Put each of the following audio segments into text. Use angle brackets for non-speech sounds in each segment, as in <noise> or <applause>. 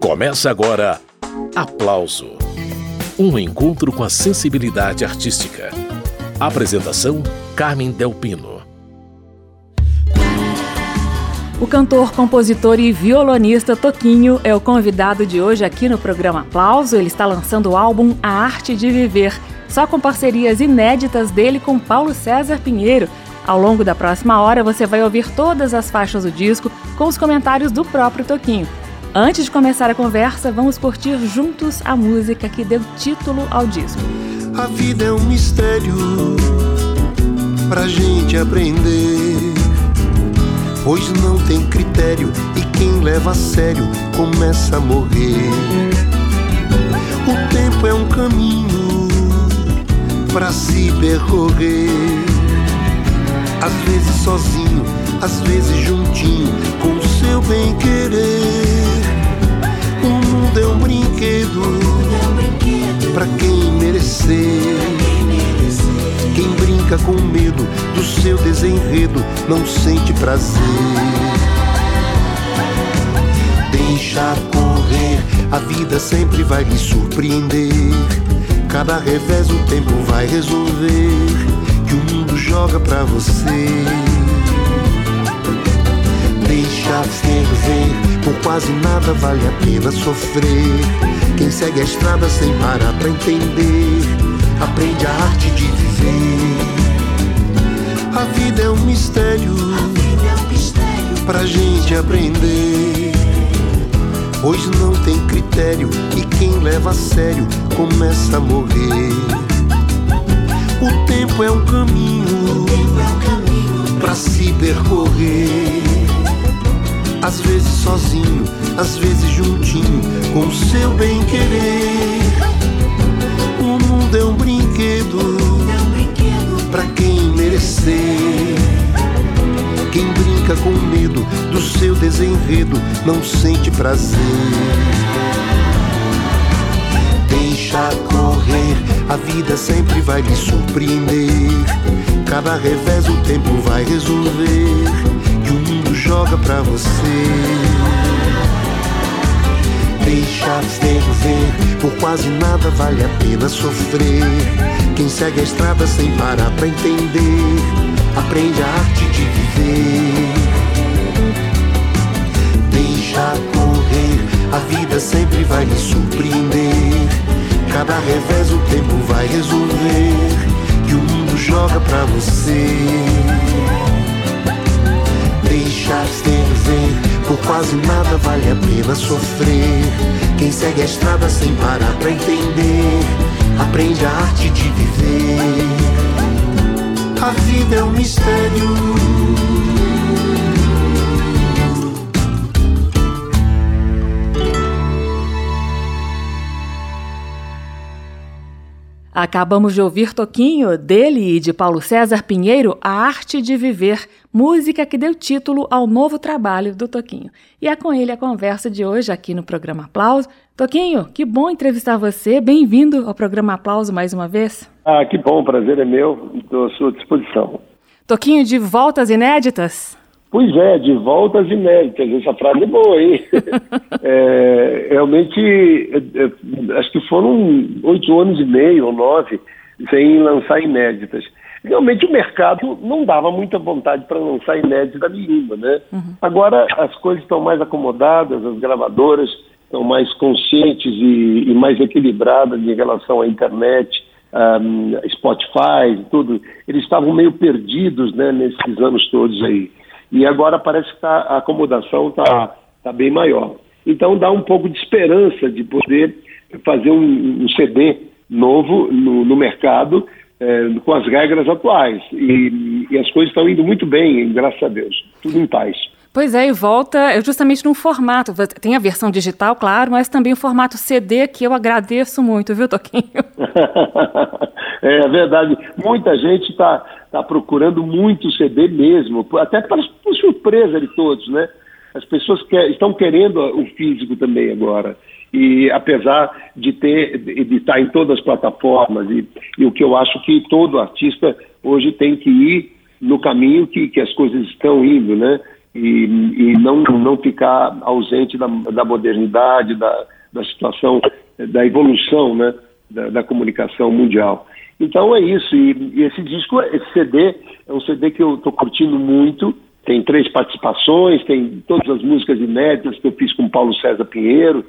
Começa agora Aplauso Um encontro com a sensibilidade artística. Apresentação: Carmen Delpino. O cantor, compositor e violonista Toquinho é o convidado de hoje aqui no programa Aplauso. Ele está lançando o álbum A Arte de Viver, só com parcerias inéditas dele com Paulo César Pinheiro. Ao longo da próxima hora, você vai ouvir todas as faixas do disco com os comentários do próprio Toquinho. Antes de começar a conversa, vamos curtir juntos a música que deu título ao disco. A vida é um mistério pra gente aprender, pois não tem critério e quem leva a sério começa a morrer. O tempo é um caminho pra se percorrer, às vezes sozinho, às vezes juntinho, com o seu bem querer. É um brinquedo pra quem merecer. Quem brinca com medo do seu desenredo não sente prazer. Deixa correr, a vida sempre vai lhe surpreender. Cada revés o tempo vai resolver. Que o mundo joga pra você. Por quase nada vale a pena sofrer. Quem segue a estrada sem parar pra entender, aprende a arte de viver. A vida é um mistério, pra gente aprender. Pois não tem critério e quem leva a sério começa a morrer. O tempo é um caminho pra se percorrer. Às vezes sozinho, às vezes juntinho, com o seu bem querer. O mundo é um brinquedo pra quem merecer. Quem brinca com medo do seu desenredo não sente prazer. Deixa correr, a vida sempre vai lhe surpreender. Cada revés o tempo vai resolver. Joga pra você. Deixa ferver, por quase nada vale a pena sofrer. Quem segue a estrada sem parar pra entender, aprende a arte de viver. Deixa correr, a vida sempre vai lhe surpreender. Cada revés o tempo vai resolver. Que o mundo joga pra você. Por quase nada vale a pena sofrer. Quem segue a estrada sem parar pra entender, aprende a arte de viver. A vida é um mistério. Acabamos de ouvir Toquinho, dele e de Paulo César Pinheiro, A Arte de Viver, música que deu título ao novo trabalho do Toquinho. E é com ele a conversa de hoje aqui no programa Aplauso. Toquinho, que bom entrevistar você. Bem-vindo ao programa Aplauso mais uma vez. Ah, que bom, o prazer é meu, estou à sua disposição. Toquinho, de voltas inéditas? Pois é, de voltas inéditas, essa frase é boa, hein? <laughs> é, realmente, é, é, acho que foram oito anos e meio ou nove sem lançar inéditas. Realmente o mercado não dava muita vontade para lançar inédita nenhuma, né? Uhum. Agora as coisas estão mais acomodadas, as gravadoras estão mais conscientes e, e mais equilibradas em relação à internet, um, Spotify, tudo. Eles estavam meio perdidos, né, nesses anos todos aí. E agora parece que tá, a acomodação está tá bem maior. Então dá um pouco de esperança de poder fazer um, um CD novo no, no mercado é, com as regras atuais. E, e as coisas estão indo muito bem, graças a Deus. Tudo em paz. Pois é, e volta justamente num formato. Tem a versão digital, claro, mas também o formato CD, que eu agradeço muito, viu, Toquinho? <laughs> é verdade. Muita gente está tá procurando muito CD mesmo, até para surpresa de todos, né? As pessoas que, estão querendo o físico também agora. E apesar de ter de estar em todas as plataformas, e, e o que eu acho que todo artista hoje tem que ir no caminho que, que as coisas estão indo, né? E, e não, não ficar ausente da, da modernidade, da, da situação, da evolução né, da, da comunicação mundial. Então é isso, e, e, esse disco, esse CD, é um CD que eu estou curtindo muito, tem três participações, tem todas as músicas inéditas que eu fiz com Paulo César Pinheiro,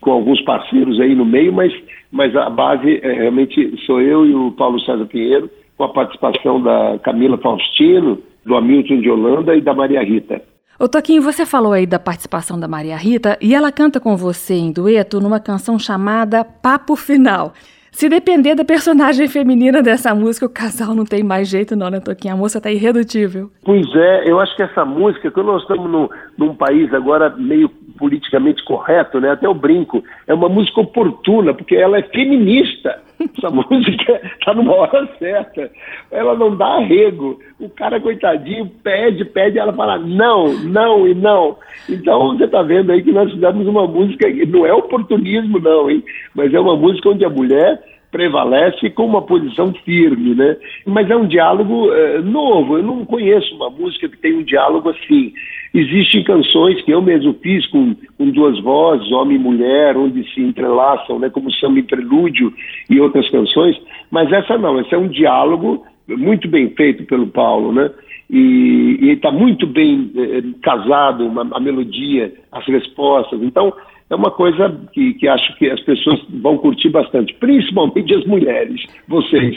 com alguns parceiros aí no meio, mas, mas a base é, realmente sou eu e o Paulo César Pinheiro, com a participação da Camila Faustino, do Hamilton de Holanda e da Maria Rita. Ô Toquinho, você falou aí da participação da Maria Rita e ela canta com você em dueto numa canção chamada Papo Final. Se depender da personagem feminina dessa música, o casal não tem mais jeito não, né, Toquinho? A moça tá irredutível. Pois é, eu acho que essa música, quando nós estamos no, num país agora meio politicamente correto, né? Até o brinco, é uma música oportuna, porque ela é feminista. Essa <laughs> música está numa hora certa. Ela não dá arrego. O cara, coitadinho, pede, pede, ela fala não, não e não. Então você está vendo aí que nós fizemos uma música que não é oportunismo, não, hein? Mas é uma música onde a mulher prevalece com uma posição firme, né? Mas é um diálogo é, novo. Eu não conheço uma música que tem um diálogo assim. Existem canções que eu mesmo fiz com, com duas vozes, homem e mulher, onde se entrelaçam, né? Como samba prelúdio e outras canções. Mas essa não. Essa é um diálogo muito bem feito pelo Paulo, né? E está muito bem é, casado uma, a melodia, as respostas. Então é uma coisa que, que acho que as pessoas vão curtir bastante, principalmente as mulheres, vocês.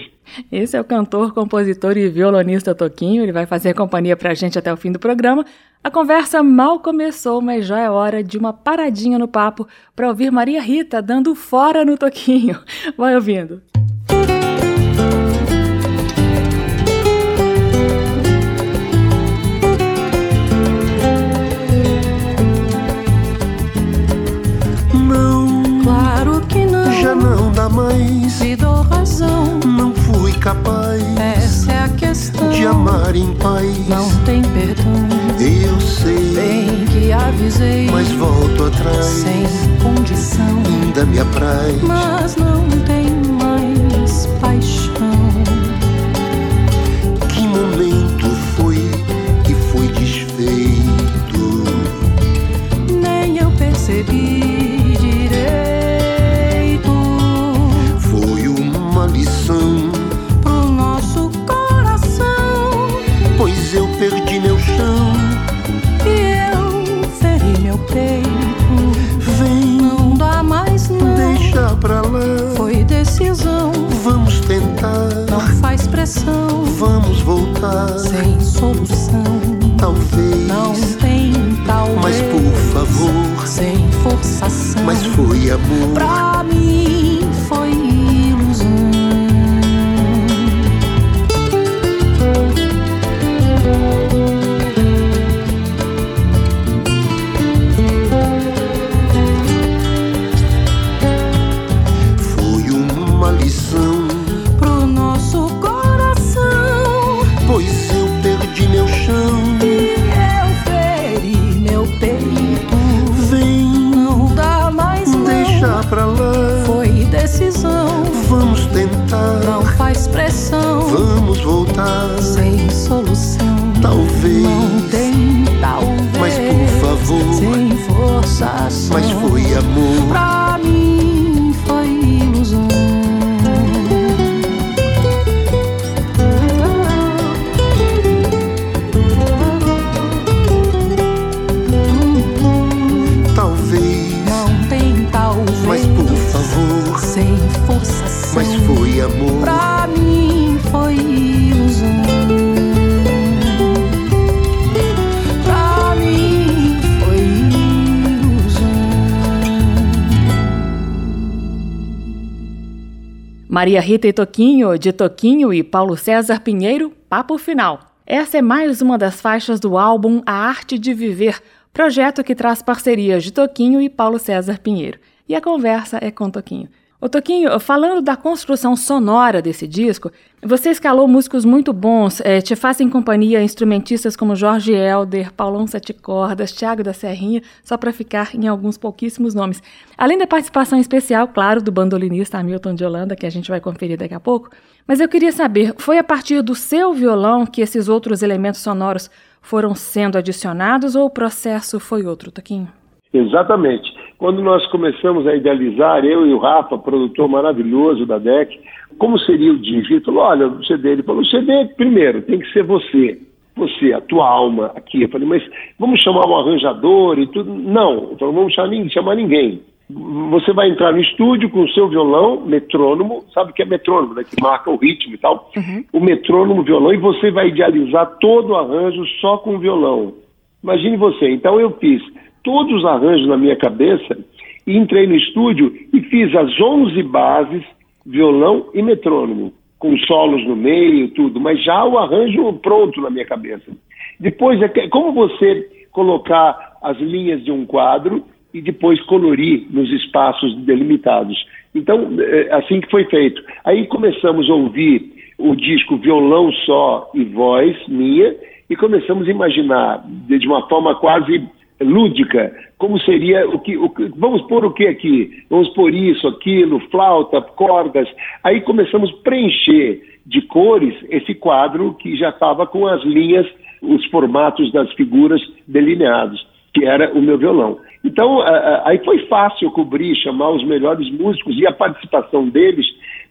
Esse é o cantor, compositor e violonista Toquinho, ele vai fazer companhia pra gente até o fim do programa. A conversa mal começou, mas já é hora de uma paradinha no papo para ouvir Maria Rita dando fora no Toquinho. Vai ouvindo. Mais. Te dou razão. Não fui capaz. Essa é a questão. De amar em paz. Não tem perdão. Eu sei. Bem que avisei. Mas volto atrás. Sem condição. Ainda me apraz. Mas não tem Vem, não dá mais não. Deixa pra lá. Foi decisão. Vamos tentar. Não faz pressão. Vamos voltar. Sem solução. Talvez. Não tem talvez. Mas por favor. Sem forçação. Mas foi amor. Pra mim Maria Rita e Toquinho, de Toquinho e Paulo César Pinheiro, Papo Final. Essa é mais uma das faixas do álbum A Arte de Viver, projeto que traz parcerias de Toquinho e Paulo César Pinheiro. E a conversa é com Toquinho. Ô Toquinho, falando da construção sonora desse disco, você escalou músicos muito bons, é, te fazem companhia instrumentistas como Jorge Helder, Paulão Sete Cordas, Tiago da Serrinha, só para ficar em alguns pouquíssimos nomes. Além da participação especial, claro, do bandolinista Hamilton de Holanda, que a gente vai conferir daqui a pouco, mas eu queria saber, foi a partir do seu violão que esses outros elementos sonoros foram sendo adicionados ou o processo foi outro, Toquinho? Exatamente. Quando nós começamos a idealizar, eu e o Rafa, produtor maravilhoso da DEC, como seria o disco? Ele falou, olha, o CD, ele falou, o CD, primeiro, tem que ser você, você, a tua alma aqui. Eu falei, mas vamos chamar um arranjador e tudo? Não, então vamos chamar, ninguém. Você vai entrar no estúdio com o seu violão, metrônomo, sabe o que é metrônomo, né? Que marca o ritmo e tal. Uhum. O metrônomo, violão, e você vai idealizar todo o arranjo só com o violão. Imagine você. Então eu fiz todos os arranjos na minha cabeça e entrei no estúdio e fiz as 11 bases, violão e metrônomo, com solos no meio, tudo, mas já o arranjo pronto na minha cabeça. Depois, é como você colocar as linhas de um quadro e depois colorir nos espaços delimitados. Então, é assim que foi feito. Aí começamos a ouvir o disco violão só e voz minha e começamos a imaginar de uma forma quase lúdica, como seria o que, o vamos pôr o que aqui? Vamos pôr isso, aquilo, flauta, cordas. Aí começamos a preencher de cores esse quadro que já estava com as linhas, os formatos das figuras delineados, que era o meu violão. Então, aí foi fácil cobrir, chamar os melhores músicos e a participação deles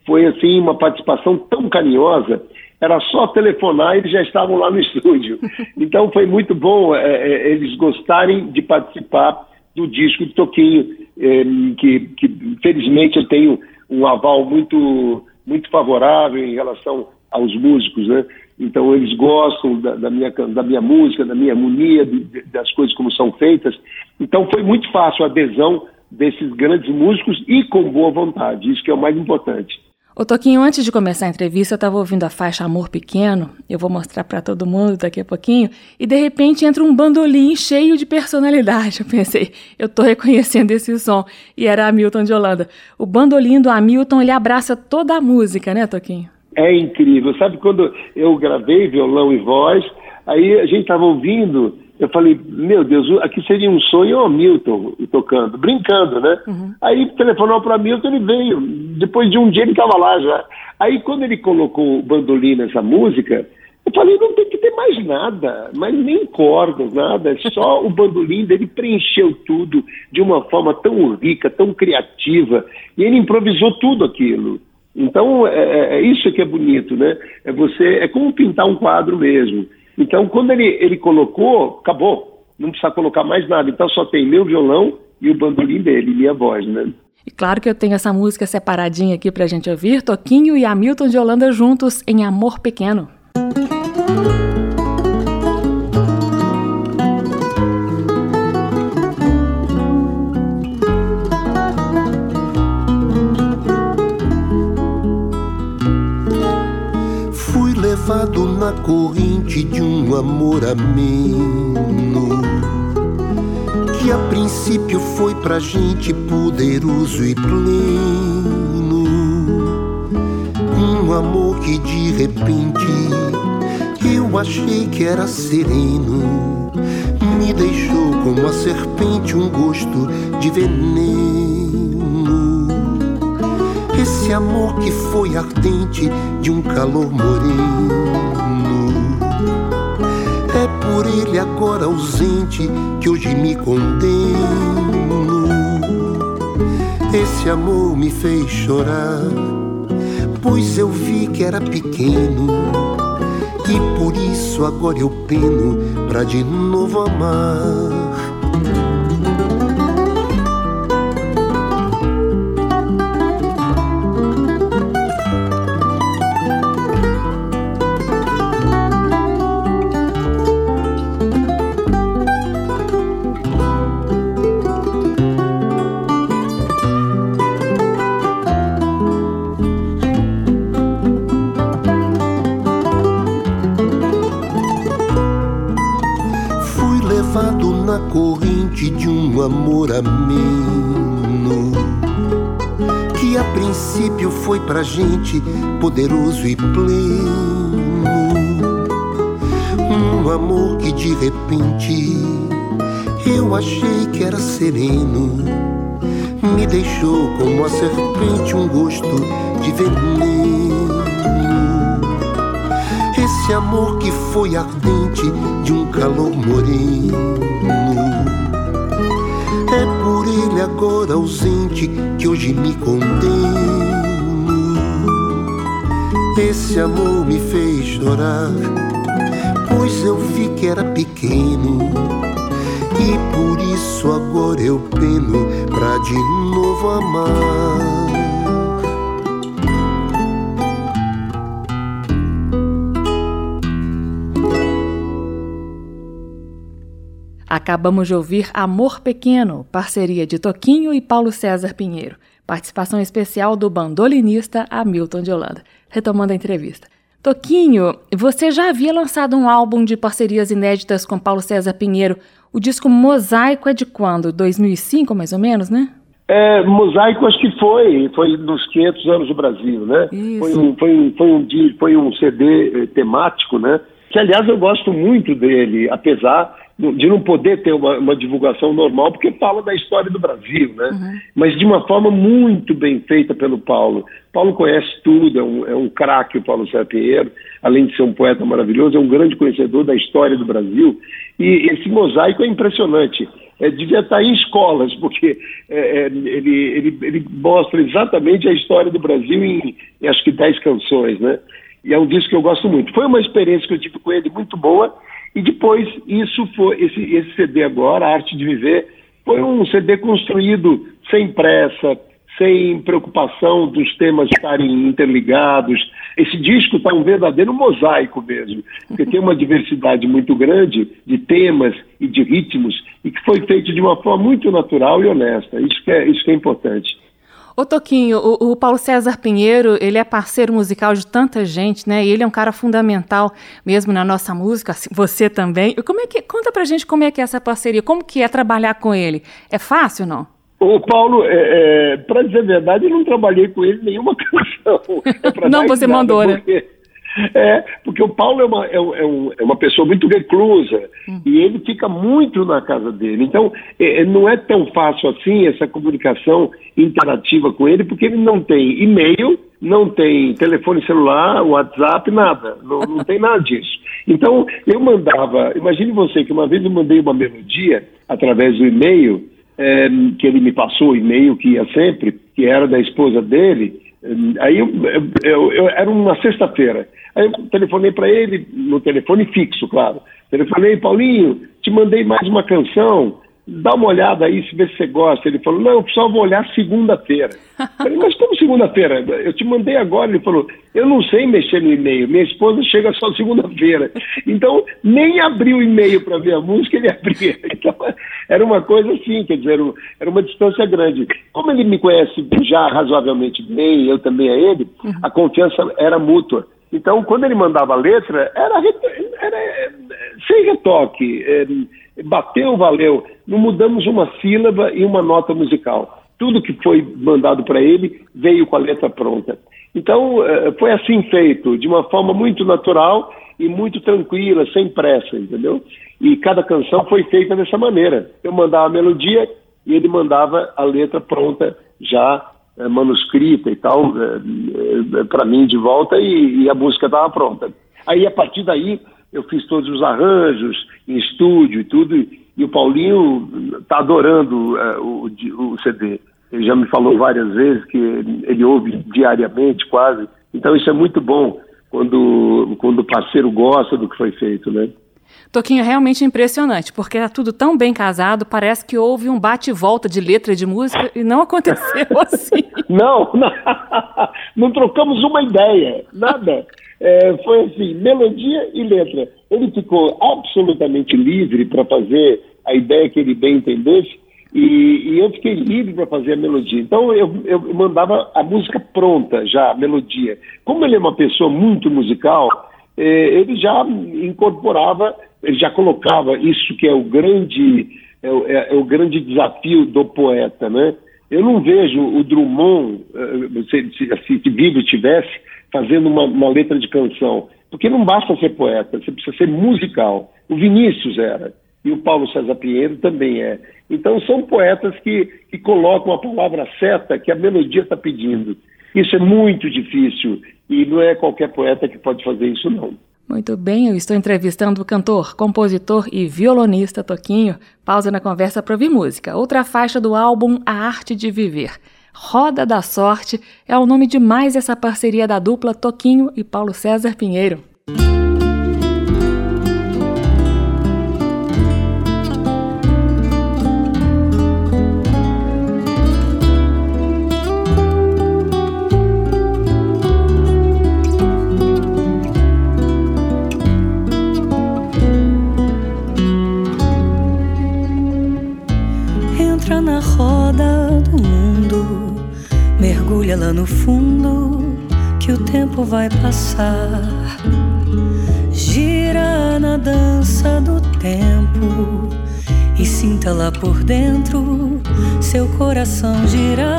foi assim uma participação tão carinhosa era só telefonar e eles já estavam lá no <laughs> estúdio. Então foi muito bom é, eles gostarem de participar do disco de Toquinho, é, que, que felizmente eu tenho um aval muito, muito favorável em relação aos músicos, né? Então eles gostam da, da, minha, da minha música, da minha harmonia, de, das coisas como são feitas. Então foi muito fácil a adesão desses grandes músicos e com boa vontade, isso que é o mais importante. Ô Toquinho, antes de começar a entrevista, eu estava ouvindo a faixa Amor Pequeno, eu vou mostrar para todo mundo daqui a pouquinho, e de repente entra um bandolim cheio de personalidade. <laughs> Eu pensei, eu estou reconhecendo esse som, e era Hamilton de Holanda. O bandolim do Hamilton, ele abraça toda a música, né, Toquinho? É incrível. Sabe quando eu gravei violão e voz, aí a gente estava ouvindo eu falei, meu Deus, aqui seria um sonho o Hamilton tocando, brincando, né? Uhum. Aí telefonou para o Hamilton, ele veio. Depois de um dia ele estava lá já. Aí quando ele colocou o bandolim nessa música, eu falei, não tem que ter mais nada, mas nem cordas, nada. Só <laughs> o bandolim dele preencheu tudo de uma forma tão rica, tão criativa. E ele improvisou tudo aquilo. Então, é, é, é isso que é bonito, né? É você, é como pintar um quadro mesmo. Então, quando ele, ele colocou, acabou. Não precisa colocar mais nada. Então, só tem meu violão e o bandolim dele, minha voz, né? E claro que eu tenho essa música separadinha aqui pra gente ouvir. Toquinho e Hamilton de Holanda juntos em Amor Pequeno. levado na corrente de um amor ameno que a princípio foi pra gente poderoso e pleno. Um amor que de repente eu achei que era sereno, me deixou como a serpente um gosto de veneno. Esse amor que foi ardente de um calor moreno. Por ele agora ausente que hoje me condeno. Esse amor me fez chorar, pois eu vi que era pequeno. E por isso agora eu peno pra de novo amar. Amor ameno que a princípio foi pra gente poderoso e pleno. Um amor que de repente eu achei que era sereno, me deixou como a serpente um gosto de veneno. Esse amor que foi ardente de um calor moreno. Por ele agora ausente que hoje me condeno. Esse amor me fez chorar, pois eu vi que era pequeno. E por isso agora eu peno pra de novo amar. Acabamos de ouvir Amor Pequeno, parceria de Toquinho e Paulo César Pinheiro. Participação especial do bandolinista Hamilton de Holanda. Retomando a entrevista. Toquinho, você já havia lançado um álbum de parcerias inéditas com Paulo César Pinheiro. O disco Mosaico é de quando? 2005, mais ou menos, né? É, Mosaico acho que foi, foi nos 500 anos do Brasil, né? Isso. Foi um, foi um, foi um, foi um CD eh, temático, né? Que, aliás, eu gosto muito dele, apesar de não poder ter uma, uma, divulgação normal, porque fala da história do Brasil, né? Uhum. Mas de uma forma muito bem feita pelo Paulo. Paulo conhece tudo, é um, é um craque o Paulo Sérgio Pinheiro, além de ser um poeta maravilhoso, é um grande conhecedor da história do Brasil. E esse mosaico é impressionante. É, devia estar em escolas, porque é, é ele, ele, ele mostra exatamente a história do Brasil em, em acho que 10 canções, né? E é um disco que eu gosto muito. Foi uma experiência que eu tive com ele muito boa e depois, isso foi, esse, esse CD agora, A Arte de Viver, foi um CD construído sem pressa, sem preocupação dos temas estarem interligados. Esse disco está um verdadeiro mosaico mesmo, porque tem uma diversidade muito grande de temas e de ritmos e que foi feito de uma forma muito natural e honesta. Isso é, isso que é importante. Ô Toquinho, o, o, Paulo César Pinheiro, ele é parceiro musical de tanta gente, né? E ele é um cara fundamental mesmo na nossa música, assim, você também. Como é que conta pra gente como é que é essa parceria, como que é trabalhar com ele? É fácil, não? O Paulo, é, é, para dizer a verdade, eu não trabalhei com ele nenhuma <laughs> canção. É não, você mandou, né? porque... É, porque o Paulo é uma, é, é, é uma pessoa muito reclusa hum. e ele fica muito na casa dele. Então, é, é, não é tão fácil assim essa comunicação interativa com ele, porque ele não tem e-mail, não tem telefone celular, WhatsApp, nada. Não, não tem nada disso. Então, eu mandava, imagine você que uma vez eu mandei uma melodia através do e-mail, é, que ele me passou o e-mail que ia sempre, que era da esposa dele. Aí eu, eu, eu, era uma sexta-feira. Aí eu telefonei para ele, no telefone fixo, claro. Telefonei, Paulinho, te mandei mais uma canção, dá uma olhada aí, se vê se você gosta. Ele falou, não, eu só vou olhar segunda-feira. Falei, mas como segunda-feira? Eu te mandei agora. Ele falou, eu não sei mexer no e-mail, minha esposa chega só segunda-feira. Então, nem abri o e-mail para ver a música, ele <laughs> abria. Então, era uma coisa assim, quer dizer, era uma distância grande. Como ele me conhece já razoavelmente bem, eu também a ele, a confiança era mútua. Então, quando ele mandava a letra, era, era sem retoque, é, bateu, valeu. Não mudamos uma sílaba e uma nota musical. Tudo que foi mandado para ele veio com a letra pronta. Então, é, foi assim feito, de uma forma muito natural e muito tranquila, sem pressa, entendeu? E cada canção foi feita dessa maneira. Eu mandava a melodia e ele mandava a letra pronta já é, manuscrita e tal, é, para mim de volta e a música estava pronta. Aí, a partir daí, eu fiz todos os arranjos em estúdio e tudo, e o Paulinho está adorando o, o CD. Ele já me falou várias vezes que ele ouve diariamente, quase. Então, isso é muito bom quando, quando o parceiro gosta do que foi feito, né? Toquinho, é realmente impressionante, porque é tudo tão bem casado, parece que houve um bate-volta de letra de música e não aconteceu <laughs> assim. não, não, <laughs> não trocamos uma ideia, nada. É, foi assim, melodia e letra. Ele ficou absolutamente livre para fazer a ideia que ele bem entendesse e, e eu fiquei livre para fazer a melodia. Então eu, eu mandava a música pronta já, a melodia. Como ele é uma pessoa muito musical, eh, ele já incorporava, ele já colocava isso que é o grande, é, é, é o grande desafio do poeta, né? Eu não vejo o Drummond, eh, se, se, se vivo tivesse, fazendo uma, uma, letra de canção, porque não basta ser poeta, você precisa ser musical. O Vinícius era, e o Paulo César Pinheiro também é. Então são poetas que, que colocam a palavra certa que a melodia está pedindo. Isso é muito difícil e não é qualquer poeta que pode fazer isso, não. Muito bem, eu estou entrevistando o cantor, compositor e violonista Toquinho. Pausa na conversa para ouvir música. Outra faixa do álbum A Arte de Viver. Roda da Sorte é o nome de mais essa parceria da dupla Toquinho e Paulo César Pinheiro. Coração girar.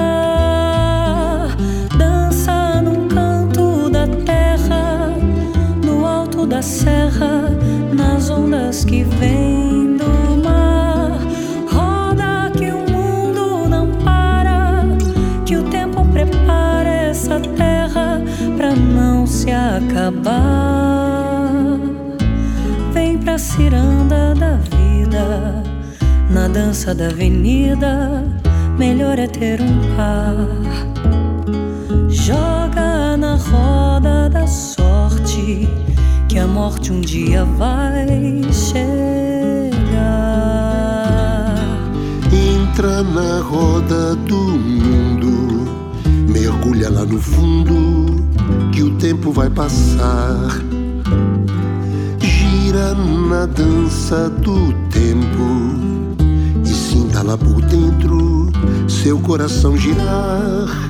Dança do tempo e sinta lá por dentro seu coração girar.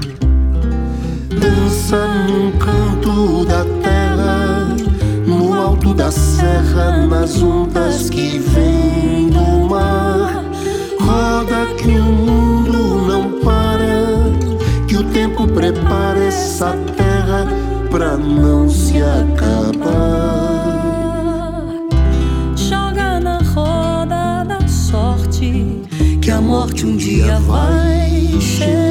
Dança num canto da terra, no alto da serra, nas ondas que vêm do mar. Roda que o mundo não para, que o tempo prepara essa terra pra não se acabar. Morte um dia vai chegar.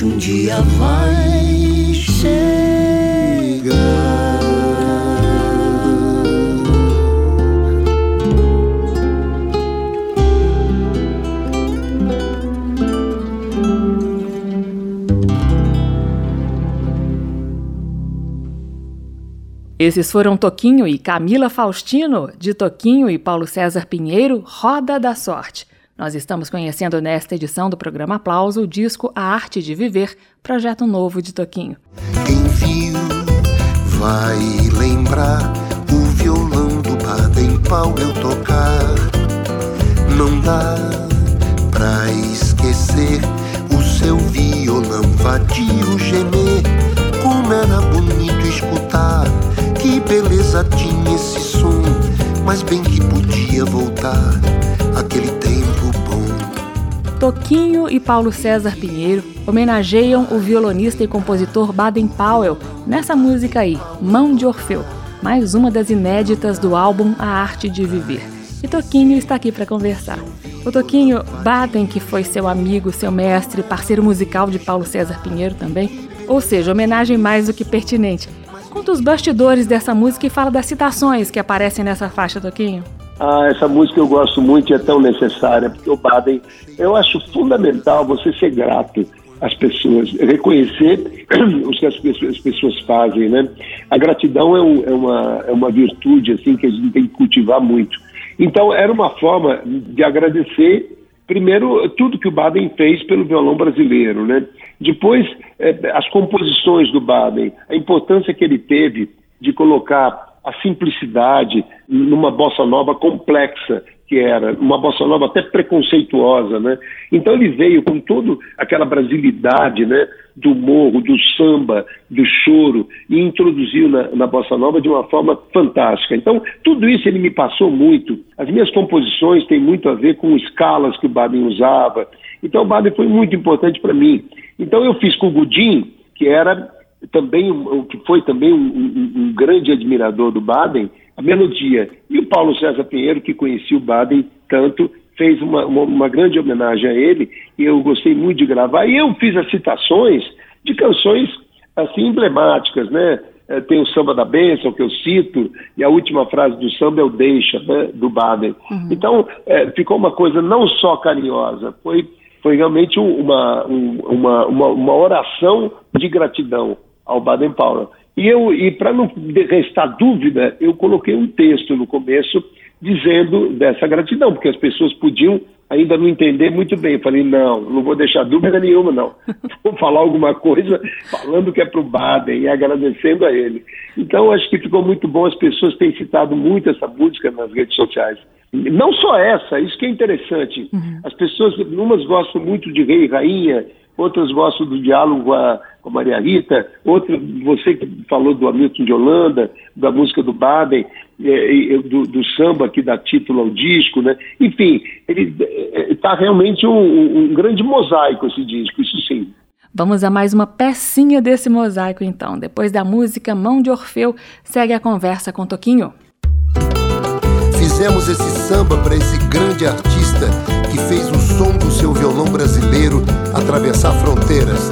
Um dia vai Esses foram Toquinho e Camila Faustino, de Toquinho e Paulo César Pinheiro, Roda da Sorte. Nós estamos conhecendo nesta edição do programa Aplauso o disco A Arte de Viver, projeto novo de Toquinho. Quem viu vai lembrar o violão do Baden Powell tocar. Não dá pra esquecer o seu violão vadio gemer. Como era bonito escutar, que beleza tinha esse som. Mas bem que podia voltar aquele tempo bom. Toquinho e Paulo César Pinheiro homenageiam o violonista e compositor Baden Powell nessa música aí, Mão de Orfeu, mais uma das inéditas do álbum A Arte de Viver. E Toquinho está aqui para conversar. O Toquinho, Baden, que foi seu amigo, seu mestre, parceiro musical de Paulo César Pinheiro também, ou seja, homenagem mais do que pertinente. Conta os bastidores dessa música e fala das citações que aparecem nessa faixa, Toquinho. Ah, essa música eu gosto muito e é tão necessária, porque o Baden, eu acho fundamental você ser grato às pessoas, reconhecer <clears throat> o que as pessoas, as pessoas fazem, né? A gratidão é, um, é, uma, é uma virtude, assim, que a gente tem que cultivar muito. Então, era uma forma de agradecer, primeiro, tudo que o Baden fez pelo violão brasileiro, né? Depois, eh, as composições do Baden, a importância que ele teve de colocar a simplicidade numa bossa nova complexa que era, uma bossa nova até preconceituosa, né? Então ele veio com toda aquela brasilidade, né? Do morro, do samba, do choro e introduziu na, na bossa nova de uma forma fantástica. Então tudo isso ele me passou muito. As minhas composições têm muito a ver com escalas que o Baden usava. Então o Baden foi muito importante para mim. Então eu fiz com o Gudim, que era também o que foi também um, um, um, grande admirador do Baden, a melodia. E o Paulo César Pinheiro, que conhecia o Baden tanto, fez uma, uma, uma, grande homenagem a ele e eu gostei muito de gravar. E eu fiz as citações de canções assim emblemáticas, né? É, tem o Samba da Bênção, que eu cito, e a última frase do samba é o Deixa, né? do Baden. Uhum. Então, é, ficou uma coisa não só carinhosa, foi, foi realmente uma, uma, uma, uma oração de gratidão ao Baden-Powell. E, eu, e para não restar dúvida, eu coloquei um texto no começo dizendo dessa gratidão, porque as pessoas podiam ainda não entender muito bem. Eu falei, não, não vou deixar dúvida nenhuma, não. <laughs> Vou falar alguma coisa falando que é para o Baden e agradecendo a ele. Então, acho que ficou muito bom. As pessoas têm citado muito essa música nas redes sociais. Não só essa, isso que é interessante. Uhum. As pessoas, umas gostam muito de rei e rainha, outras gostam do diálogo a, a Maria Rita, outra, você que falou do Hamilton de Holanda, da música do Baden, é, do, do, samba que dá título ao disco, né? Enfim, ele está é, realmente um, um grande mosaico esse disco, isso sim. Vamos a mais uma pecinha desse mosaico então. Depois da música Mão de Orfeu, segue a conversa com Toquinho. Fizemos esse samba para esse grande artista que fez o som do seu violão brasileiro atravessar fronteiras.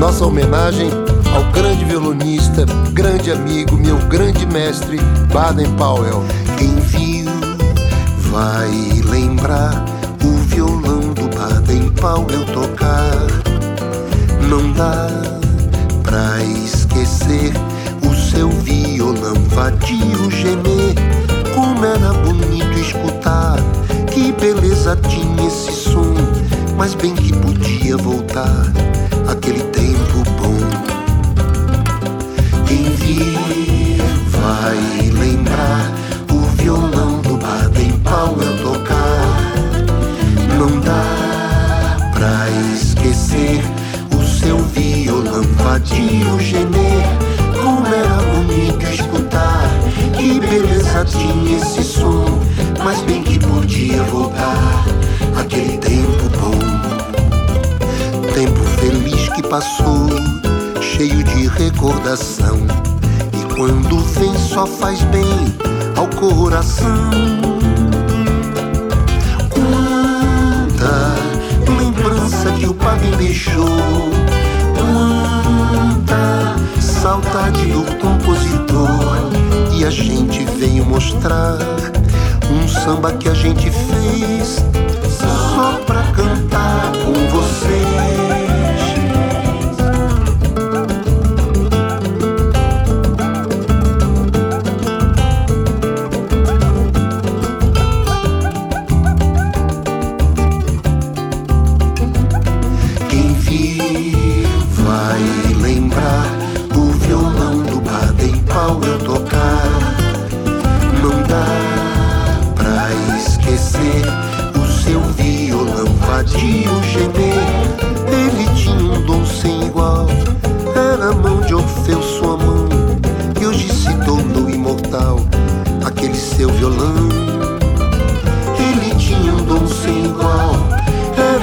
Nossa homenagem ao grande violonista, grande amigo, meu grande mestre, Baden Powell. Quem viu vai lembrar o violão do Baden Powell tocar. Não dá pra esquecer o seu violão vadio gemer como era bonito escutar, que beleza tinha esse som, mas bem que podia voltar aquele tempo bom. Quem vir vai lembrar o violão do Baden Powell tocar. Não dá pra esquecer o seu violão vadio gemer, como era bonito escutar que beleza tinha esse som, mas bem que podia voltar aquele tempo bom. Tempo feliz que passou, cheio de recordação. E quando vem só faz bem ao coração. Quanta lembrança que o pai deixou. Quanta saudade do compositor e a gente veio mostrar um samba que a gente fez você.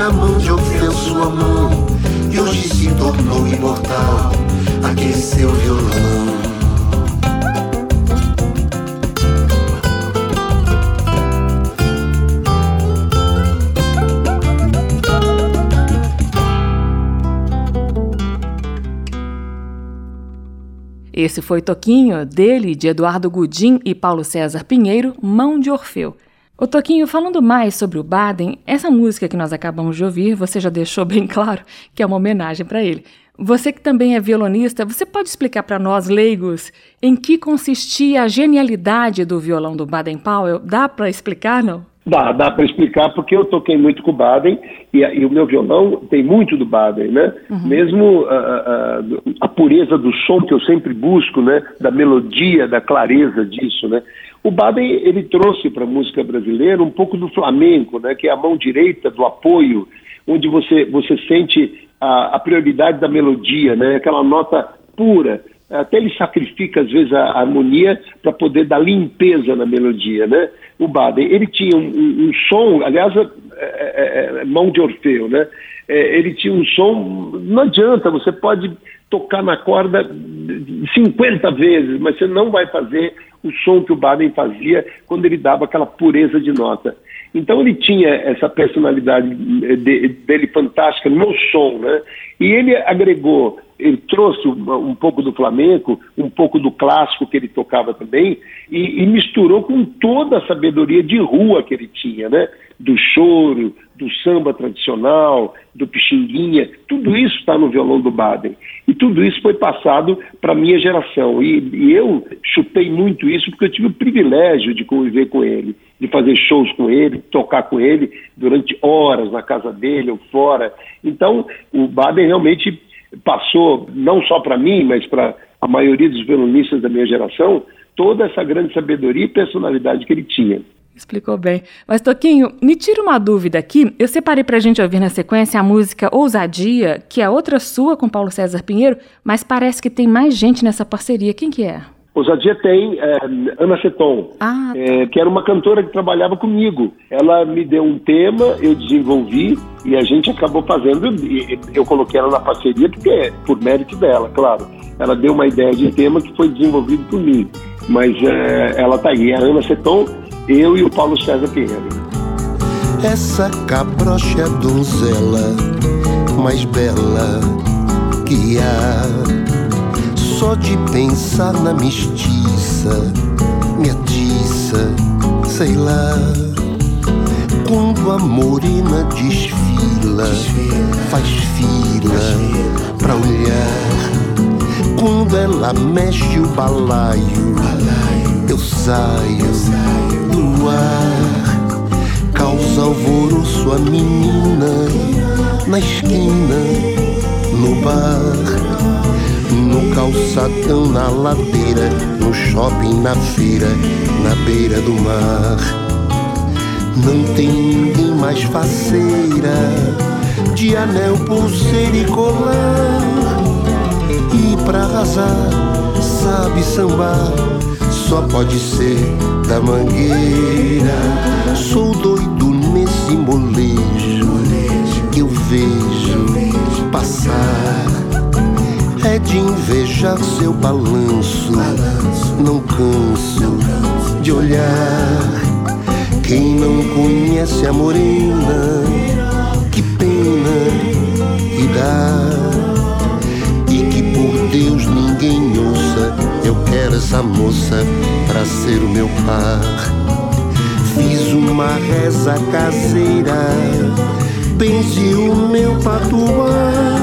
Cantar com vocês. Esse foi Toquinho, dele, de Eduardo Gudim e Paulo César Pinheiro, Mão de Orfeu. O Toquinho, falando mais sobre o Baden, essa música que nós acabamos de ouvir, você já deixou bem <laughs> claro que é uma homenagem para ele. Você que também é violonista, você pode explicar para nós leigos em que consistia a genialidade do violão do Baden Powell? Dá para explicar, não? Dá, dá para explicar, porque eu toquei muito com o Baden e, e, o meu violão tem muito do Baden, né? Uhum. Mesmo a, a, a, pureza do som que eu sempre busco, né? Da melodia, da clareza disso, né? O Baden, ele trouxe para a música brasileira um pouco do flamenco, né? Que é a mão direita do apoio, onde você, você sente a, a prioridade da melodia, né? Aquela nota pura, até ele sacrifica às vezes a harmonia para poder dar limpeza na melodia, né? O Baden, ele tinha um, um, um som, aliás, é, é, é, mão de Orfeu, né? É, ele tinha um som, não adianta, você pode tocar na corda 50 vezes, mas você não vai fazer o som que o Baden fazia quando ele dava aquela pureza de nota. Então ele tinha essa personalidade dele fantástica no som, né? E ele agregou ele trouxe um, um, pouco do flamenco, um pouco do clássico que ele tocava também, e, e, misturou com toda a sabedoria de rua que ele tinha, né? Do choro, do samba tradicional, do pixinguinha, tudo isso está no violão do Baden. E tudo isso foi passado para a minha geração. E, e eu chutei muito isso porque eu tive o privilégio de conviver com ele, de fazer shows com ele, tocar com ele durante horas na casa dele ou fora. Então, o Baden realmente passou, não só para mim, mas para a maioria dos violonistas da minha geração, toda essa grande sabedoria e personalidade que ele tinha. Explicou bem. Mas, Toquinho, me tira uma dúvida aqui. Eu separei para a gente ouvir na sequência a música Ousadia, que é outra sua com Paulo César Pinheiro, mas parece que tem mais gente nessa parceria. Quem que é? Ousadia tem é, Ana Seton, ah, tá. é, que era uma cantora que trabalhava comigo. Ela me deu um tema, eu desenvolvi e a gente acabou fazendo. Eu coloquei ela na parceria porque é por mérito dela, claro. Ela deu uma ideia de tema que foi desenvolvido por mim. Mas é, ela tá aí, a Ana Seton, eu e o Paulo César Pinheiro. Essa cabrocha donzela mais bela que há só de pensar na mestiça me atiça, sei lá. Quando a morena desfila, faz fila pra olhar. Quando ela mexe o balaio, eu saio do ar. Causa alvoroço a menina na esquina, no bar calçadão, na ladeira, no shopping, na feira, na beira do mar. Não tem ninguém mais faceira de anel, pulseira e colar. E pra arrasar, sabe sambar, só pode ser da mangueira. Sou doido nesse molejo que eu vejo passar é de invejar seu balanço. Não canso de olhar. Quem não conhece a morena, que pena que dá. E que por Deus ninguém ouça. Eu quero essa moça pra ser o meu par. Fiz uma reza caseira, benzi o meu patuar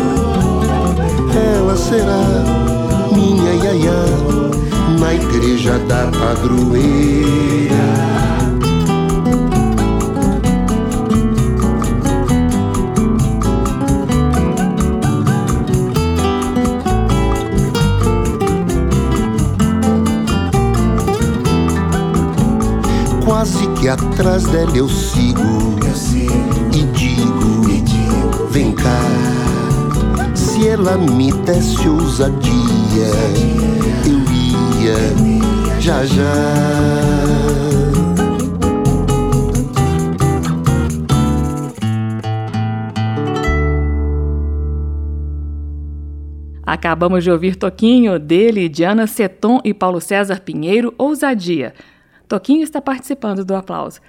ela será minha iaiá na igreja da padroeira. Quase que atrás dela eu sigo, eu sigo ela me desse ousadia, eu ia já já. Acabamos de ouvir Toquinho, dele, Diana Seton e Paulo César Pinheiro, Ousadia. Toquinho está participando do aplauso.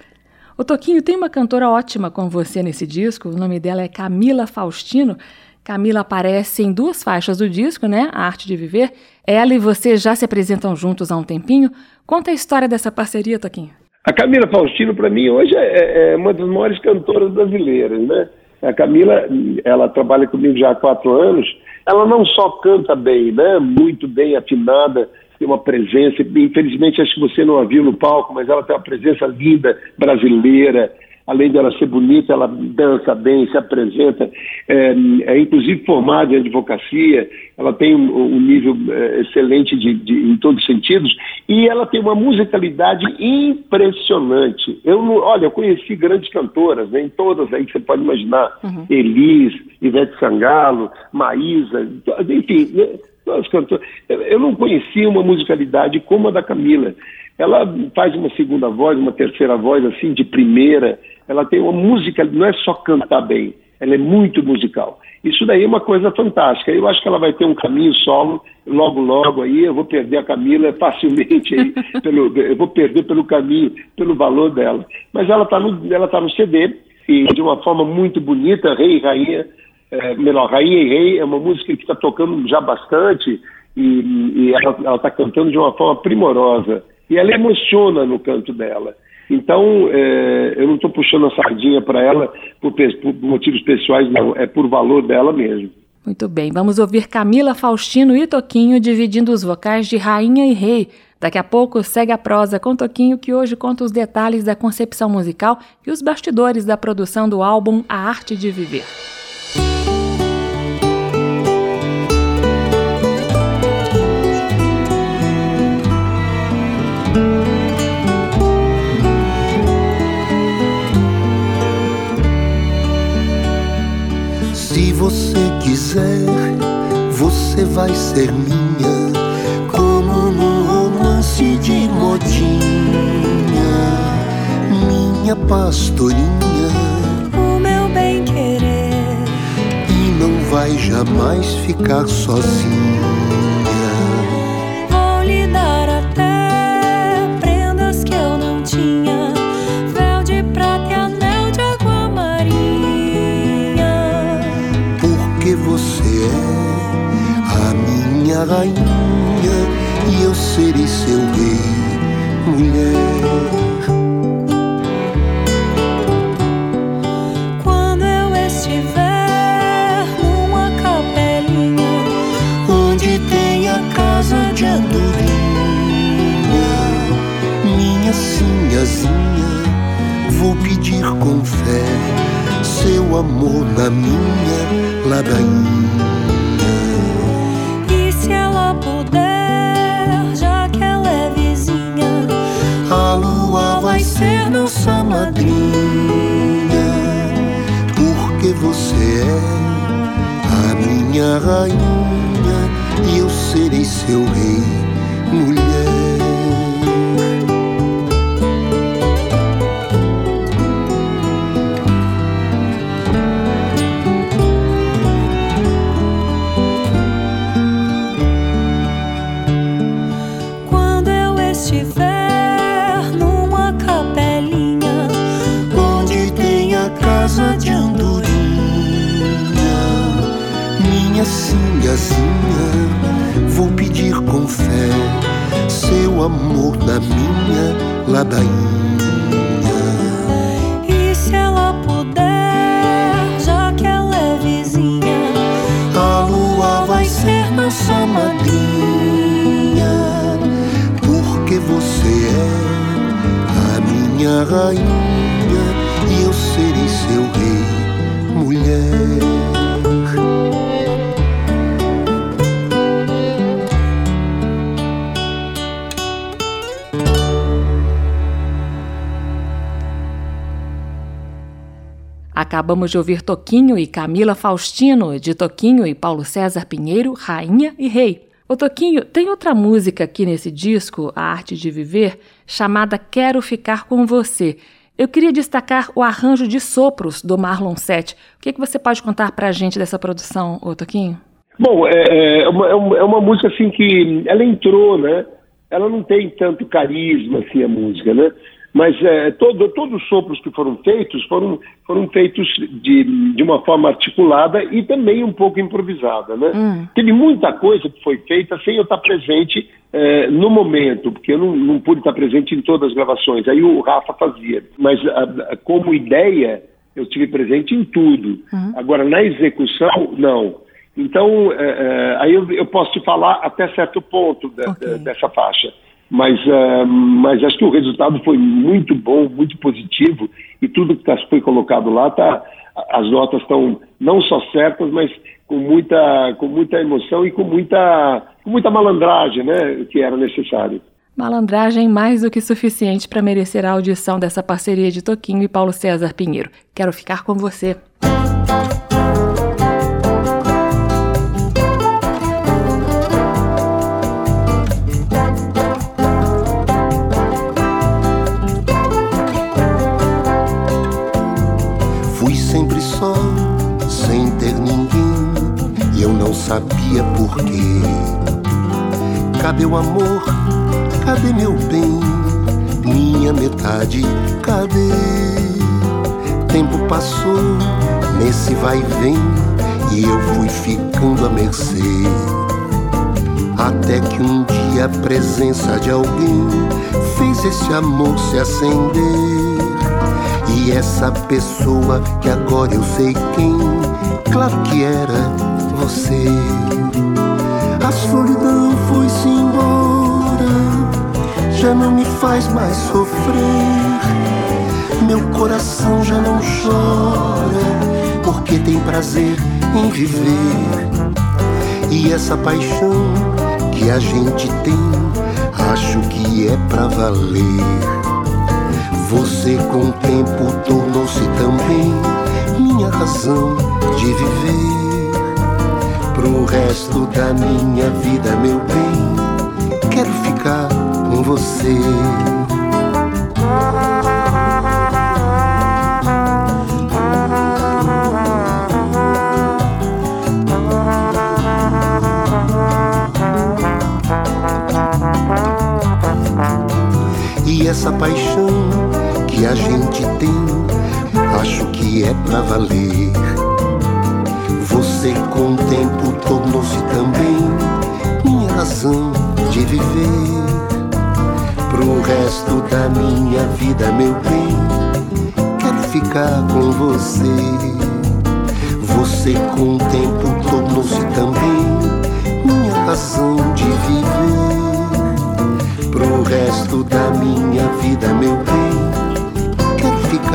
O Toquinho tem uma cantora ótima com você nesse disco, o nome dela é Camila Faustino. Camila aparece em duas faixas do disco, né? A Arte de Viver. Ela e você já se apresentam juntos há um tempinho. Conta a história dessa parceria, Toquinho. A Camila Faustino, para mim, hoje é, é, uma das maiores cantoras brasileiras, né? A Camila, ela trabalha comigo já há quatro anos. Ela não só canta bem, né? Muito bem afinada, tem uma presença, infelizmente acho que você não a viu no palco, mas ela tem uma presença linda, brasileira, além dela ser bonita, ela dança bem, se apresenta, é, é inclusive formada em advocacia, ela tem um, um nível é, excelente de, de, em todos os sentidos, e ela tem uma musicalidade impressionante. Eu, olha, eu conheci grandes cantoras, né, em todas aí que você pode imaginar, uhum. Elis, Ivete Sangalo, Maísa, enfim, né, eu não conhecia uma musicalidade como a da Camila. Ela faz uma segunda voz, uma terceira voz, assim, de primeira. Ela tem uma música, não é só cantar bem, ela é muito musical. Isso daí é uma coisa fantástica. Eu acho que ela vai ter um caminho solo, logo, logo aí. Eu vou perder a Camila facilmente aí, <laughs> pelo, eu vou perder pelo caminho, pelo valor dela. Mas ela está no, ela tá no CD e de uma forma muito bonita, Rei e Rainha é, melhor, Rainha e Rei é uma música que está tocando já bastante e, e ela está cantando de uma forma primorosa. E ela emociona no canto dela. Então, é, eu não estou puxando a sardinha para ela por, por, motivos pessoais, não. É por valor dela mesmo. Muito bem, vamos ouvir Camila Faustino e Toquinho dividindo os vocais de Rainha e Rei. Daqui a pouco segue a prosa com Toquinho, que hoje conta os detalhes da concepção musical e os bastidores da produção do álbum A Arte de Viver. Você quiser, você vai ser minha, como num romance de modinha, minha pastorinha, o meu bem querer, e não vai jamais ficar sozinha. Rainha e eu serei seu rei, mulher. Quando eu estiver numa capelinha onde tem a casa de andorinha, minha sinhazinha, vou pedir com fé seu amor na minha ladainha. Minha rainha e eu serei seu rei, mulher. Mariazinha, vou pedir com fé seu amor na minha ladainha. E se ela puder, já que ela é vizinha, a lua vai ser nossa madrinha, porque você é a minha rainha Acabamos de ouvir Toquinho e Camila Faustino, de Toquinho e Paulo César Pinheiro, Rainha e Rei. O Toquinho, tem outra música aqui nesse disco, A Arte de Viver, chamada Quero Ficar com Você. Eu queria destacar o arranjo de sopros do Marlon Sete. O que, que você pode contar pra gente dessa produção, ô Toquinho? Bom, é, é, uma, é uma música assim que ela entrou, né? Ela não tem tanto carisma assim a música, né? Mas é, todo, todos os sopros que foram feitos foram, foram feitos de, de uma forma articulada e também um pouco improvisada. Né? Hum. Teve muita coisa que foi feita sem eu estar presente é, no momento, porque eu não, não, pude estar presente em todas as gravações, aí o Rafa fazia. Mas a, a, como ideia, eu estive presente em tudo. Hum. Agora, na execução, não. Então, é, é, aí eu, eu, posso te falar até certo ponto de, okay. de, dessa faixa. Mas, é, mas acho que o resultado foi muito bom, muito positivo, e tudo que tá, foi colocado lá, tá, as notas estão não só certas, mas com muita, com muita emoção e com muita, com muita malandragem né, que era necessário. Malandragem mais do que suficiente para merecer a audição dessa parceria de Toquinho e Paulo César Pinheiro. Quero ficar com você. Só, sem ter ninguém, e eu não sabia porquê. Cadê o amor? Cadê meu bem? Minha metade, cadê? Tempo passou nesse vai e vem e eu fui ficando à mercê. Até que um dia a presença de alguém fez esse amor se acender. E essa pessoa que agora eu sei quem, claro que era você. A solidão foi-se embora já não me faz mais sofrer. Meu coração já não chora, porque tem prazer em viver. E essa paixão que a gente tem, acho que é pra valer. Você com o tempo tornou-se também minha razão de viver. Pro resto da minha vida, meu bem, quero ficar com você. E essa paixão que a gente tem, acho que é pra valer. Você com o tempo tornou-se também minha razão de viver pro resto da minha vida, meu bem. Quero ficar com você. Você com o tempo tornou-se também minha razão de viver. Pro resto da minha vida, meu bem.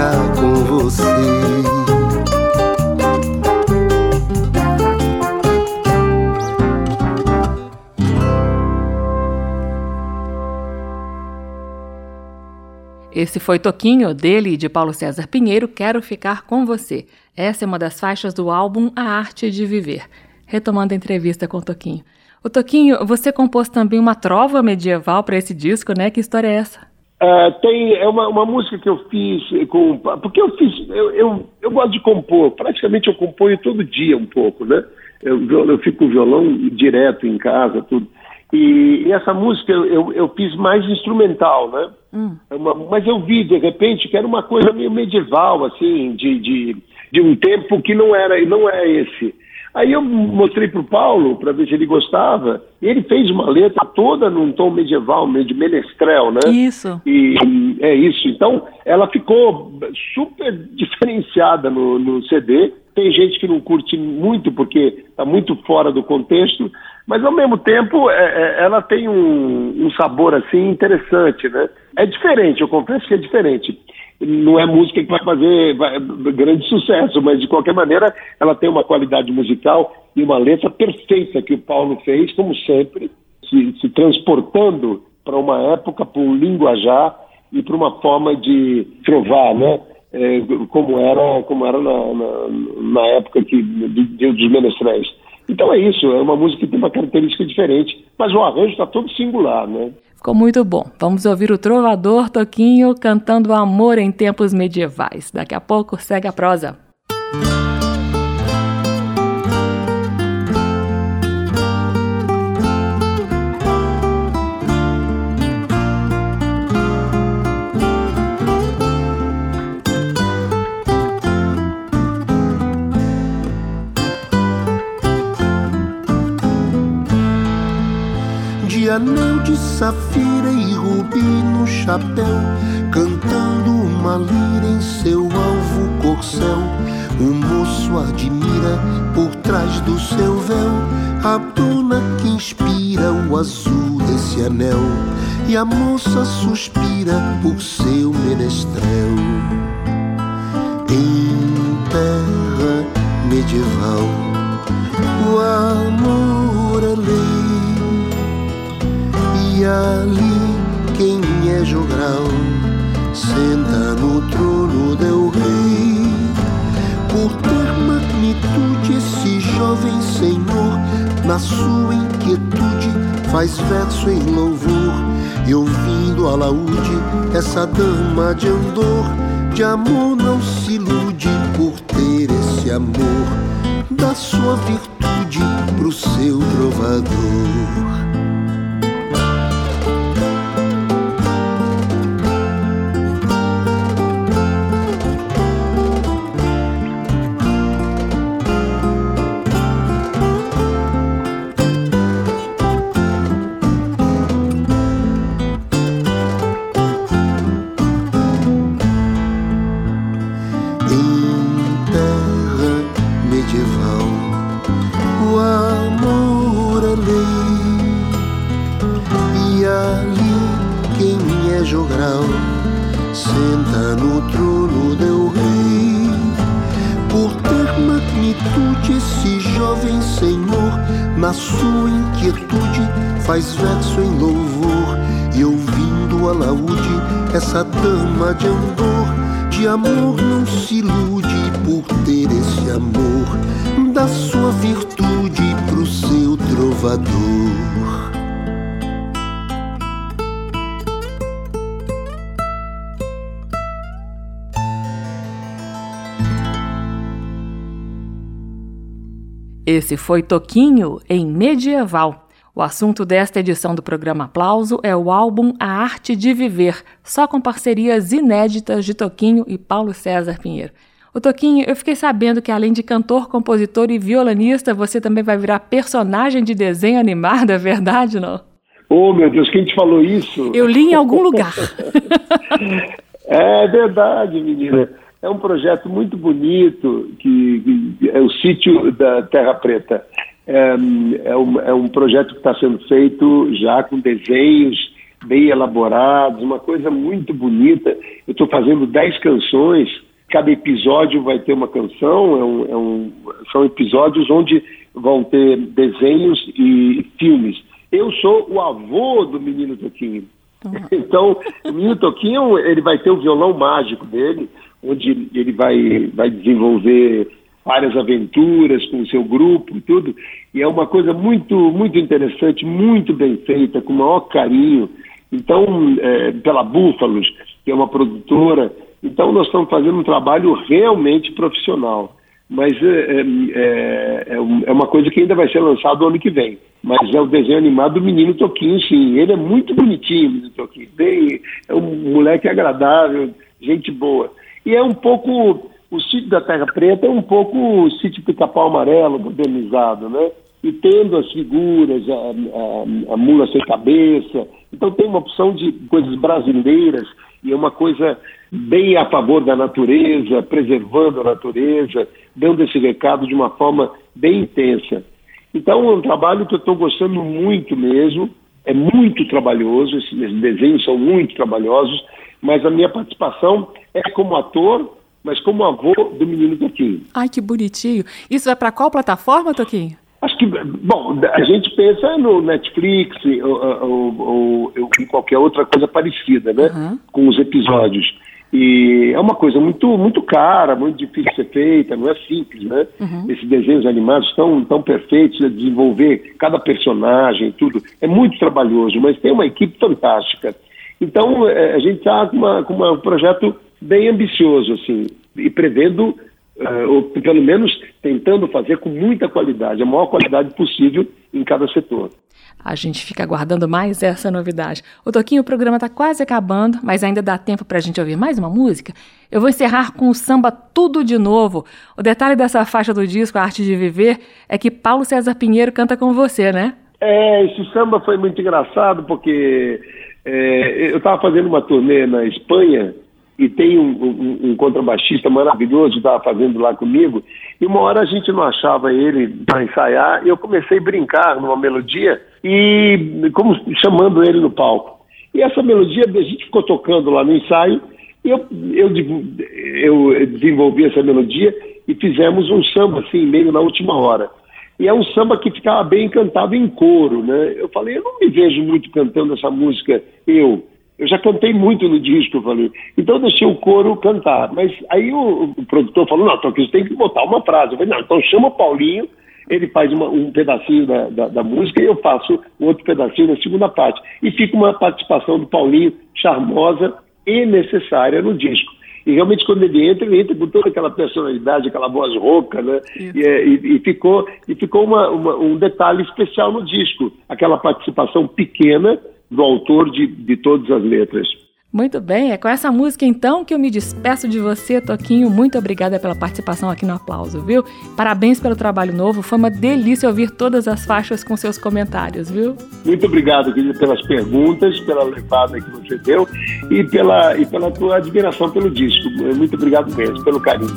Ficar com você. Esse foi Toquinho, dele e de Paulo César Pinheiro, Quero Ficar Com Você. Essa é uma das faixas do álbum A Arte de Viver. Retomando a entrevista com Toquinho. O Toquinho, você compôs também uma trova medieval para esse disco, né? Que história é essa? Uh, tem é uma, uma, música que eu fiz com porque eu fiz eu, eu, eu, gosto de compor praticamente eu componho todo dia um pouco né eu, eu fico com o violão direto em casa tudo e, e essa música eu, eu, fiz mais instrumental né Hum. É uma, mas eu vi, de repente, que era uma coisa meio medieval, assim, de, de, de um tempo que não era, não é esse. Aí eu mostrei para o Paulo, para ver se ele gostava, e ele fez uma letra toda num tom medieval, meio de menestrel, né? Isso. E é isso. Então, ela ficou super diferenciada no, no CD. Tem gente que não curte muito porque está muito fora do contexto, mas ao mesmo tempo é, é, ela tem um, um, sabor assim interessante, né? É diferente, eu confesso que é diferente. Não é música que vai fazer grande sucesso, mas de qualquer maneira ela tem uma qualidade musical e uma letra perfeita que o Paulo fez, como sempre, se, se transportando para uma época, para um linguajar e para uma forma de trovar, né? É, como era, como era na, na, na época que, de, de, dos menestréis. Então é isso, é uma música que tem uma característica diferente, mas o arranjo está todo singular, né? Ficou muito bom. Vamos ouvir o trovador Toquinho cantando Amor em Tempos Medievais. Daqui a pouco segue a prosa. Safira e rubi no chapéu, cantando uma lira em seu alvo corcel. O moço admira por trás do seu véu a dona que inspira o azul desse anel. E a moça suspira por seu menestrel. Em terra medieval, o amor é lei. E ali quem é jogral senta no trono del rei. Por ter magnitude, esse jovem senhor, na sua inquietude, faz verso em louvor. E ouvindo a laúde, essa dama de andor, de amor não se ilude por ter esse amor da sua virtude pro seu trovador. Faz verso em louvor e ouvindo a laúde, essa dama de andor, de amor não se ilude por ter esse amor da sua virtude pro seu trovador. Esse foi Toquinho em Medieval. O assunto desta edição do programa Aplauso é o álbum A Arte de Viver, só com parcerias inéditas de Toquinho e Paulo César Pinheiro. O Toquinho, eu fiquei sabendo que além de cantor, compositor e violonista, você também vai virar personagem de desenho animado, é verdade, não? Oh, meu Deus, quem te falou isso? Eu li em algum <laughs> lugar. é verdade, menina. É um projeto muito bonito, que, que é o sítio da Terra Preta é, é, um, é um projeto que está sendo feito já com desenhos bem elaborados, uma coisa muito bonita. Eu estou fazendo dez canções, cada episódio vai ter uma canção, é um, é um, são episódios onde vão ter desenhos e filmes. Eu sou o avô do menino Toquinho. Uhum. <laughs> Então, o menino Toquinho, ele vai ter o violão mágico dele, onde ele vai, vai desenvolver várias aventuras com o seu grupo e tudo. E é uma coisa muito, muito interessante, muito bem feita, com o maior carinho. Então, é, pela Búfalos, que é uma produtora, então nós estamos fazendo um trabalho realmente profissional. Mas é, é, é, é, é uma coisa que ainda vai ser lançado ano que vem. Mas é o desenho animado do menino Toquinho, sim. Ele é muito bonitinho, o menino Toquinho. Bem, é um moleque agradável, gente boa. E é um pouco o sítio da Terra Preta é um pouco o sítio Pica-Pau Amarelo modernizado, né? E tendo as figuras, a, a, a, mula sem cabeça. Então tem uma opção de coisas brasileiras e é uma coisa bem a favor da natureza, preservando a natureza, dando esse recado de uma forma bem intensa. Então é um trabalho que eu estou gostando muito mesmo, é muito trabalhoso, esses desenhos são muito trabalhosos, mas a minha participação é como ator mas como avô do menino Toquinho. Ai, que bonitinho. Isso vai para qual plataforma, Toquinho? Acho que, bom, a gente pensa no Netflix ou, ou, ou, ou em qualquer outra coisa parecida, né? Uhum. Com os episódios. E é uma coisa muito, muito cara, muito difícil de ser feita, não é simples, né? Uhum. Esses desenhos animados tão, tão perfeitos, de desenvolver cada personagem, tudo. É muito trabalhoso, mas tem uma equipe fantástica. Então, é, a gente está com, uma, com uma, um projeto bem ambicioso, assim, e prevendo, uh, ou pelo menos tentando fazer com muita qualidade, a maior qualidade possível em cada setor. A gente fica aguardando mais essa novidade. O Toquinho, o programa está quase acabando, mas ainda dá tempo para a gente ouvir mais uma música. Eu vou encerrar com o samba Tudo de Novo. O detalhe dessa faixa do disco, A Arte de Viver, é que Paulo César Pinheiro canta com você, né? É, esse samba foi muito engraçado porque é, eu estava fazendo uma turnê na Espanha e tem um, um, um contrabaixista maravilhoso que estava fazendo lá comigo, e uma hora a gente não achava ele para ensaiar, e eu comecei a brincar numa melodia, e como chamando ele no palco. E essa melodia a gente ficou tocando lá no ensaio, e eu, eu, eu desenvolvi essa melodia e fizemos um samba assim, meio na última hora. E é um samba que ficava bem cantado em coro, né? Eu falei, eu não me vejo muito cantando essa música, eu. Eu já cantei muito no disco, eu falei. Então eu deixei o coro cantar. Mas aí o, o produtor falou, não, então você tem que botar uma frase. Eu falei, não, então chama o Paulinho, ele faz uma, um pedacinho da, da, da, música e eu faço outro pedacinho na segunda parte. E fica uma participação do Paulinho charmosa e necessária no disco. E realmente quando ele entra, ele entra com toda aquela personalidade, aquela voz rouca, né? E, é, e, e, ficou, e ficou uma, uma, um detalhe especial no disco, aquela participação pequena do autor de, de todas as letras. Muito bem, é com essa música então que eu me despeço de você, Toquinho. Muito obrigada pela participação aqui no aplauso, viu? Parabéns pelo trabalho novo, foi uma delícia ouvir todas as faixas com seus comentários, viu? Muito obrigado, querida, pelas perguntas, pela levada que você deu e pela, e pela tua admiração pelo disco. Muito obrigado mesmo, pelo carinho.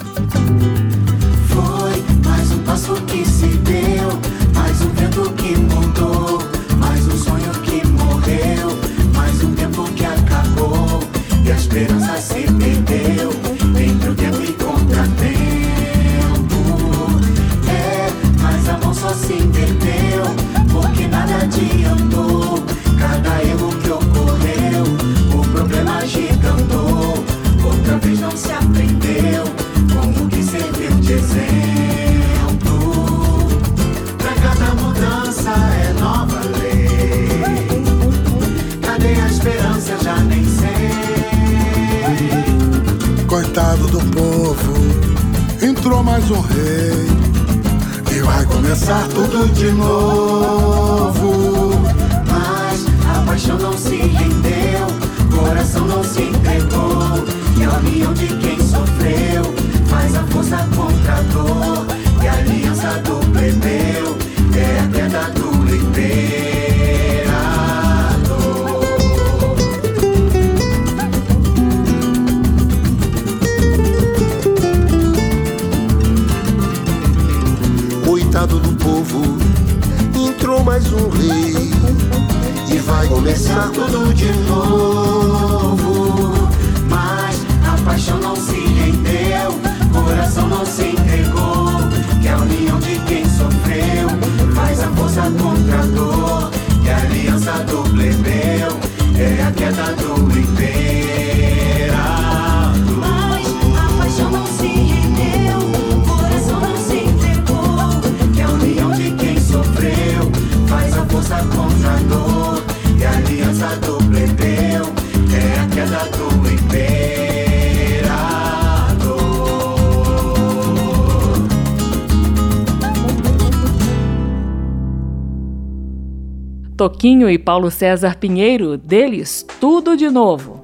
Toquinho e Paulo César Pinheiro, deles tudo de novo.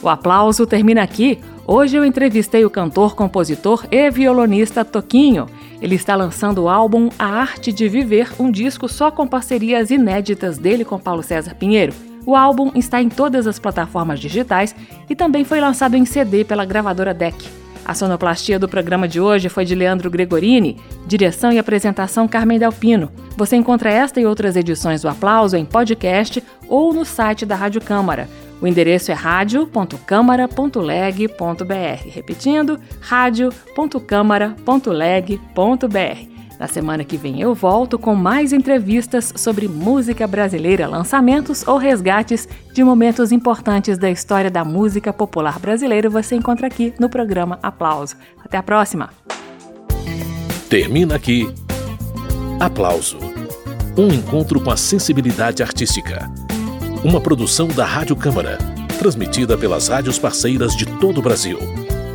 O aplauso termina aqui. Hoje eu entrevistei o cantor, compositor e violonista Toquinho. Ele está lançando o álbum A Arte de Viver, um disco só com parcerias inéditas dele com Paulo César Pinheiro. O álbum está em todas as plataformas digitais e também foi lançado em CD pela gravadora DEC. A sonoplastia do programa de hoje foi de Leandro Gregorini, direção e apresentação Carmen Delpino. Você encontra esta e outras edições do Aplauso em podcast ou no site da Rádio Câmara. O endereço é radio.câmara.leg.br. Repetindo, radio.câmara.leg.br. Na semana que vem eu volto com mais entrevistas sobre música brasileira, lançamentos ou resgates de momentos importantes da história da música popular brasileira. Você encontra aqui no programa Aplauso. Até a próxima! Termina aqui. Aplauso. Um encontro com a sensibilidade artística. Uma produção da Rádio Câmara, transmitida pelas rádios parceiras de todo o Brasil.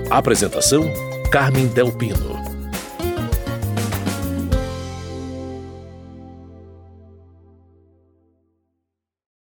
Apresentação: Carmen Del Pino.